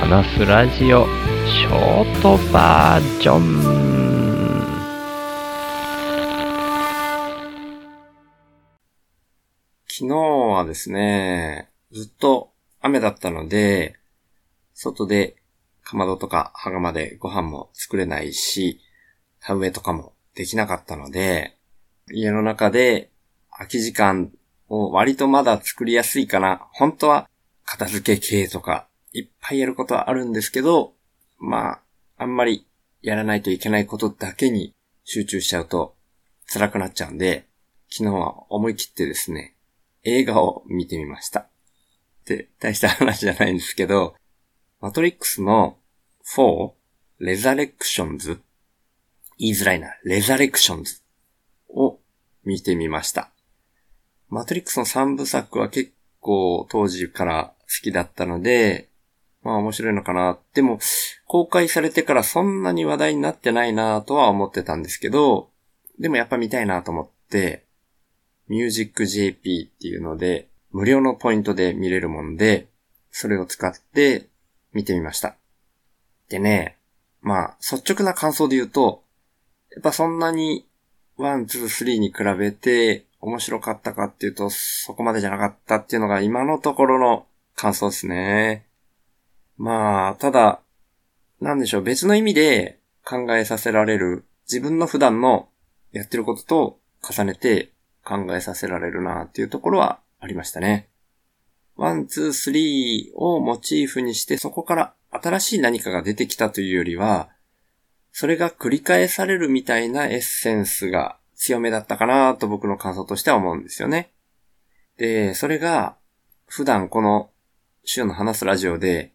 話すラジオショートバージョン昨日はですね、ずっと雨だったので、外でかまどとか羽釜でご飯も作れないし、田植えとかもできなかったので、家の中で空き時間を割とまだ作りやすいかな。本当は片付け系とかいっぱいやることはあるんですけど、まあ、あんまりやらないといけないことだけに集中しちゃうと辛くなっちゃうんで、昨日は思い切ってですね、映画を見てみました。で、大した話じゃないんですけど、マトリックスの4、レザレクションズ言いづらいな、レザレクションズを見てみました。マトリックスの3部作は結構当時から好きだったので、まあ面白いのかな。でも、公開されてからそんなに話題になってないなとは思ってたんですけど、でもやっぱ見たいなと思って、ミュージック JP っていうので、無料のポイントで見れるもんで、それを使って見てみました。でね、まあ、率直な感想で言うと、やっぱそんなに、 one、two、three に比べて面白かったかっていうと、そこまでじゃなかったっていうのが今のところの感想ですね。まあ、ただ、なんでしょう、別の意味で考えさせられる、自分の普段のやってることと重ねて考えさせられるなっていうところはありましたね。 one、two、three をモチーフにしてそこから新しい何かが出てきたというよりは、それが繰り返されるみたいなエッセンスが強めだったかなと僕の感想としては思うんですよね。で、それが普段この週の話すラジオで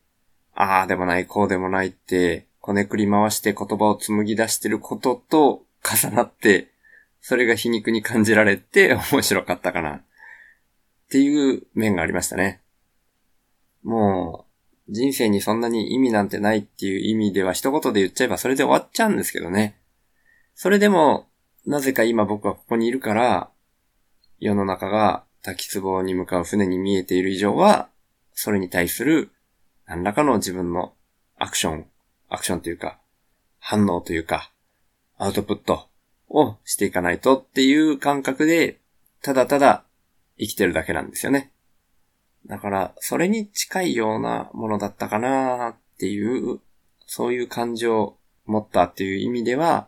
ああでもない、こうでもないって、こねくり回して言葉を紡ぎ出してることと重なって、それが皮肉に感じられて面白かったかな。っていう面がありましたね。もう、人生にそんなに意味なんてないっていう意味では一言で言っちゃえばそれで終わっちゃうんですけどね。それでも、なぜか今僕はここにいるから、世の中が滝壺に向かう船に見えている以上は、それに対する何らかの自分のアクション、アクションというか、反応というか、アウトプットをしていかないとっていう感覚で、ただただ生きてるだけなんですよね。だから、それに近いようなものだったかなっていう、そういう感情を持ったっていう意味では、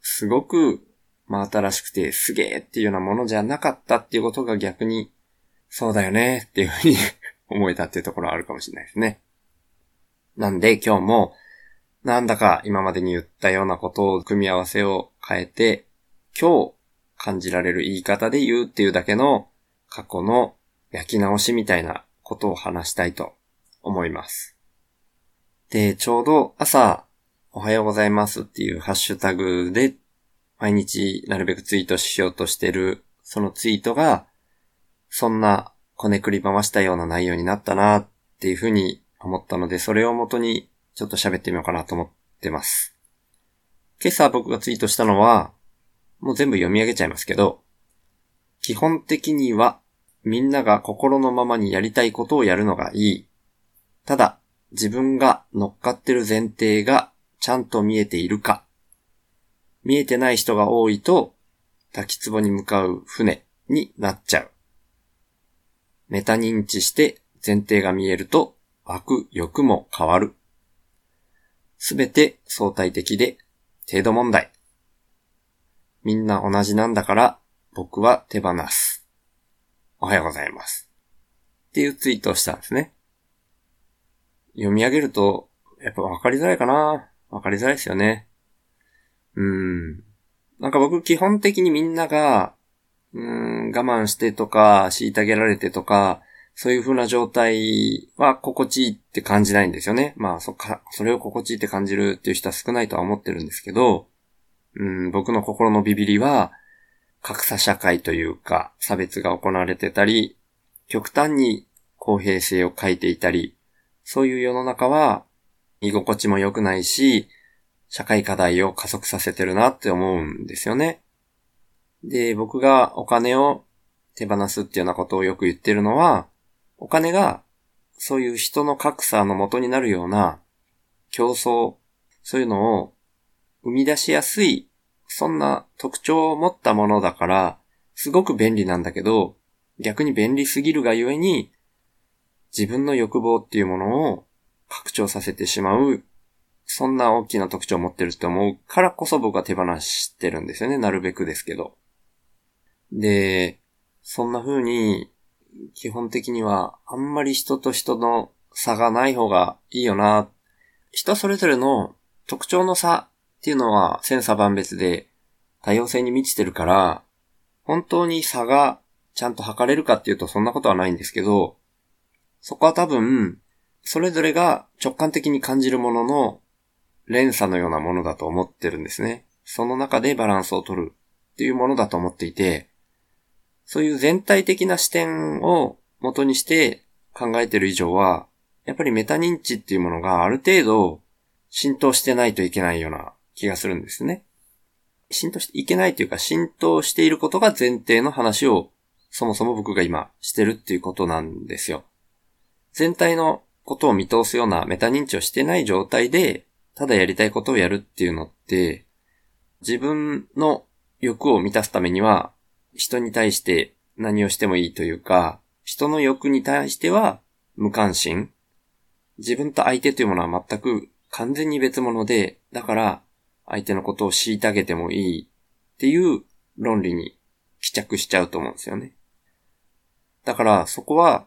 すごく、まあ新しくてすげえっていうようなものじゃなかったっていうことが逆に、そうだよねっていうふうに思えたっていうところはあるかもしれないですね。なんで今日も、なんだか今までに言ったようなことを組み合わせを変えて、今日感じられる言い方で言うっていうだけの過去の焼き直しみたいなことを話したいと思います。で、ちょうど朝、おはようございますっていうハッシュタグで毎日なるべくツイートしようとしてるそのツイートが、そんなこねくり回したような内容になったなっていうふうに思ったので、それをもとにちょっと喋ってみようかなと思ってます。今朝僕がツイートしたのは、もう全部読み上げちゃいますけど、基本的にはみんなが心のままにやりたいことをやるのがいい。ただ、自分が乗っかってる前提がちゃんと見えているか。見えてない人が多いと、滝壺に向かう船になっちゃう。メタ認知して前提が見えると湧く欲も変わる。すべて相対的で程度問題。みんな同じなんだから僕は手放す。おはようございます。っていうツイートをしたんですね。読み上げると、やっぱ分かりづらいかな分かりづらいですよね。うーん。なんか僕基本的にみんながうん、我慢してとか、虐げられてとか、そういう風な状態は心地いいって感じないんですよね。まあ、そっか、それを心地いいって感じるっていう人は少ないとは思ってるんですけど、うん、僕の心のビビりは、格差社会というか、差別が行われてたり、極端に公平性を欠いていたり、そういう世の中は、居心地も良くないし、社会課題を加速させてるなって思うんですよね。で、僕がお金を手放すっていうようなことをよく言ってるのは、お金がそういう人の格差の元になるような競争、そういうのを生み出しやすい、そんな特徴を持ったものだから、すごく便利なんだけど、逆に便利すぎるがゆえに、自分の欲望っていうものを拡張させてしまう、そんな大きな特徴を持ってるって思うからこそ僕は手放してるんですよね。なるべくですけど。で、そんな風に、基本的にはあんまり人と人の差がない方がいいよな。人それぞれの特徴の差っていうのは千差万別で多様性に満ちてるから、本当に差がちゃんと測れるかっていうとそんなことはないんですけど、そこは多分、それぞれが直感的に感じるものの連鎖のようなものだと思ってるんですね。その中でバランスを取るっていうものだと思っていて、そういう全体的な視点を元にして考えてる以上は、やっぱりメタ認知っていうものがある程度浸透してないといけないような気がするんですね。浸透していけないというか浸透していることが前提の話をそもそも僕が今してるっていうことなんですよ。全体のことを見通すようなメタ認知をしてない状態で、ただやりたいことをやるっていうのって、自分の欲を満たすためには、人に対して何をしてもいいというか、人の欲に対しては無関心。自分と相手というものは全く完全に別物で、だから相手のことを虐げてもいいっていう論理に帰着しちゃうと思うんですよね。だからそこは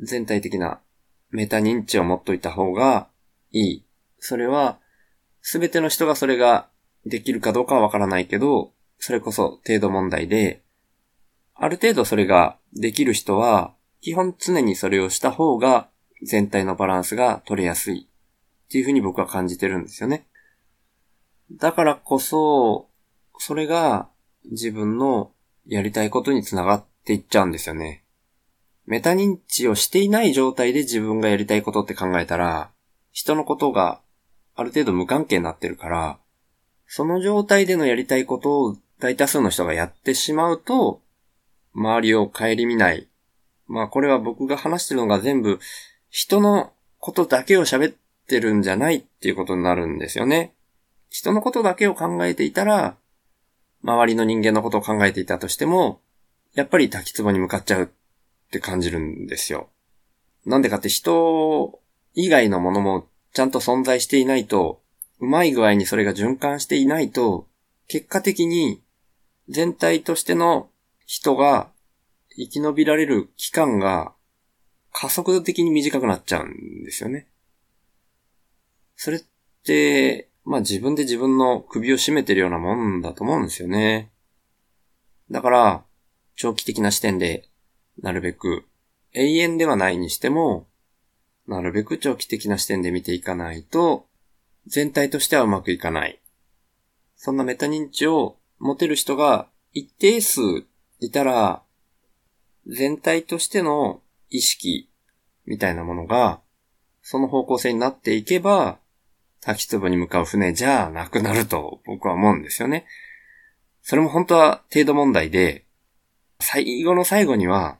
全体的なメタ認知を持っといた方がいい。それはすべての人がそれができるかどうかはわからないけど、それこそ程度問題で、ある程度それができる人は、基本常にそれをした方が全体のバランスが取れやすいっていうふうに僕は感じてるんですよね。だからこそ、それが自分のやりたいことにつながっていっちゃうんですよね。メタ認知をしていない状態で自分がやりたいことって考えたら、人のことがある程度無関係になってるから、その状態でのやりたいことを大多数の人がやってしまうと、周りを顧みない。まあこれは僕が話してるのが全部人のことだけを喋ってるんじゃないっていうことになるんですよね。人のことだけを考えていたら、周りの人間のことを考えていたとしても、やっぱり滝壺に向かっちゃうって感じるんですよ。なんでかって人以外のものもちゃんと存在していないと、うまい具合にそれが循環していないと、結果的に全体としての人が生き延びられる期間が加速度的に短くなっちゃうんですよね。それって、まあ自分で自分の首を絞めてるようなもんだと思うんですよね。だから、長期的な視点で、なるべく、永遠ではないにしても、なるべく長期的な視点で見ていかないと、全体としてはうまくいかない。そんなメタ認知を持てる人が一定数いたら、全体としての意識みたいなものが、その方向性になっていけば、滝壺に向かう船じゃなくなると僕は思うんですよね。それも本当は程度問題で、最後の最後には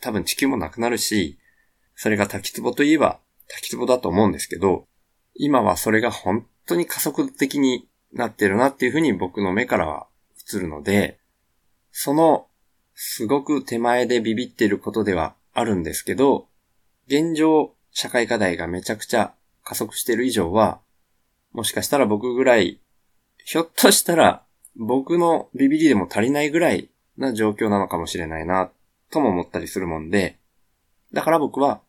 多分地球もなくなるし、それが滝壺といえば滝壺だと思うんですけど、今はそれが本当に加速的になってるなっていうふうに僕の目からは映るので、そのすごく手前でビビってることではあるんですけど、現状社会課題がめちゃくちゃ加速してる以上は、もしかしたら僕ぐらい、ひょっとしたら僕のビビりでも足りないぐらいな状況なのかもしれないな、とも思ったりするもんで、だから僕は、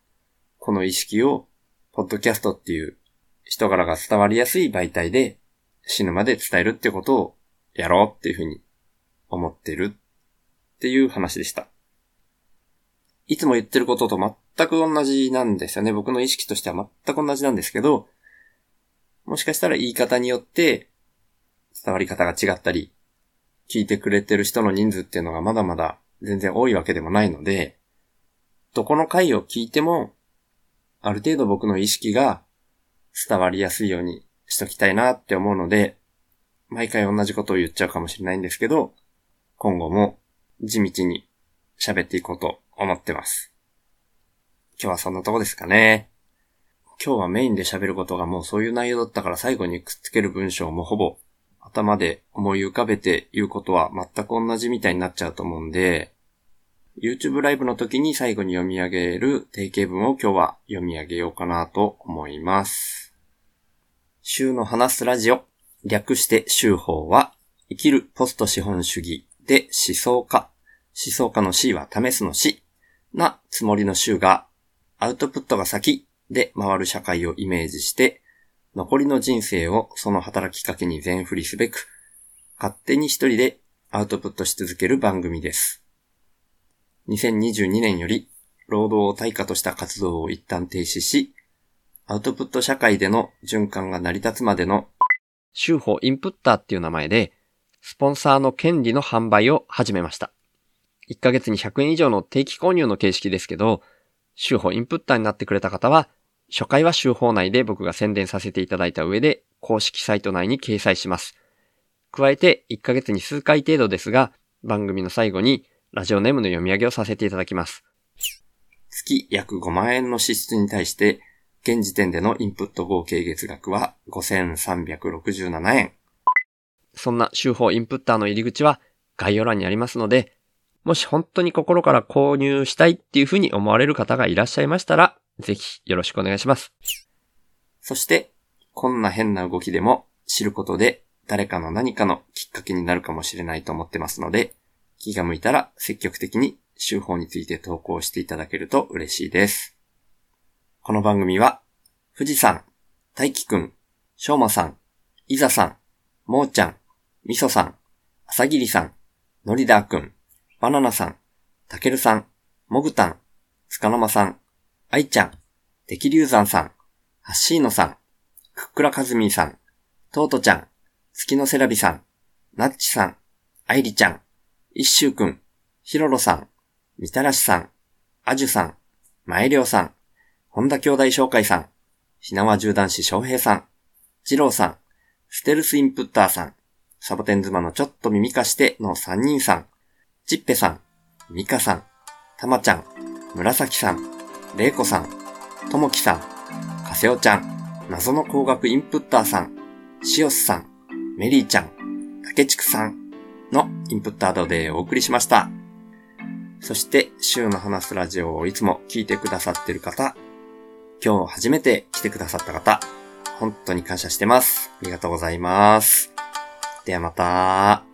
この意識を、ポッドキャストっていう人柄が伝わりやすい媒体で死ぬまで伝えるってことをやろうっていうふうに思ってるっていう話でした。いつも言ってることと全く同じなんですよね。僕の意識としては全く同じなんですけど、もしかしたら言い方によって伝わり方が違ったり、聞いてくれてる人の人数っていうのがまだまだ全然多いわけでもないので、どこの回を聞いても、ある程度僕の意識が伝わりやすいようにしときたいなって思うので、毎回同じことを言っちゃうかもしれないんですけど、今後も地道に喋っていこうと思ってます。今日はそんなとこですかね。今日はメインで喋ることがもうそういう内容だったから最後にくっつける文章もほぼ頭で思い浮かべて言うことは全く同じみたいになっちゃうと思うんで、YouTube ライブの時に最後に読み上げる定型文を今日は読み上げようかなと思います。週の話すラジオ、略して週法は、生きるポスト資本主義で思想家、思想家の C は試すの C なつもりの週が、アウトプットが先で回る社会をイメージして、残りの人生をその働きかけに全振りすべく、勝手に一人でアウトプットし続ける番組です。2022年より労働を対価とした活動を一旦停止し、アウトプット社会での循環が成り立つまでの、週報インプッターっていう名前で、スポンサーの権利の販売を始めました。1ヶ月に100円以上の定期購入の形式ですけど、週報インプッターになってくれた方は、初回は週報内で僕が宣伝させていただいた上で、公式サイト内に掲載します。加えて、1ヶ月に数回程度ですが、番組の最後にラジオネームの読み上げをさせていただきます。月約5万円の支出に対して、現時点でのインプット合計月額は5367円。そんな週報インプッターの入り口は概要欄にありますので、もし本当に心から購入したいっていうふうに思われる方がいらっしゃいましたら、ぜひよろしくお願いします。そして、こんな変な動きでも知ることで誰かの何かのきっかけになるかもしれないと思ってますので、気が向いたら積極的に週報について投稿していただけると嬉しいです。この番組は、富士山、大輝くん、しょうまさん、いざさん、もーちゃん、みそさん、あさぎりさん、のりだーくん、バナナさん、たけるさん、もぐたん、つかのまさん、あいちゃん、てきりゅうざんさん、はっしーのさん、くっくらかずみーさん、とうとちゃん、月のせらびさん、なっちさん、あいりちゃん、一周くん、ひろろさん、みたらしさん、あじゅさん、まえりょうさん、本田兄弟紹介さん、ひなわ銃男子翔平さん、じろうさん、ステルスインプッターさん、サボテン妻のちょっと耳かしての3人さん、ちっぺさん、みかさん、たまちゃん、紫さん、れいこさん、ともきさん、かせおちゃん、謎の工学インプッターさん、しおすさん、メリーちゃん、たけちくさん、のインプットアドでお送りしました。そして、週の話すラジオをいつも聞いてくださってる方、今日初めて来てくださった方、本当に感謝してます。ありがとうございます。ではまた。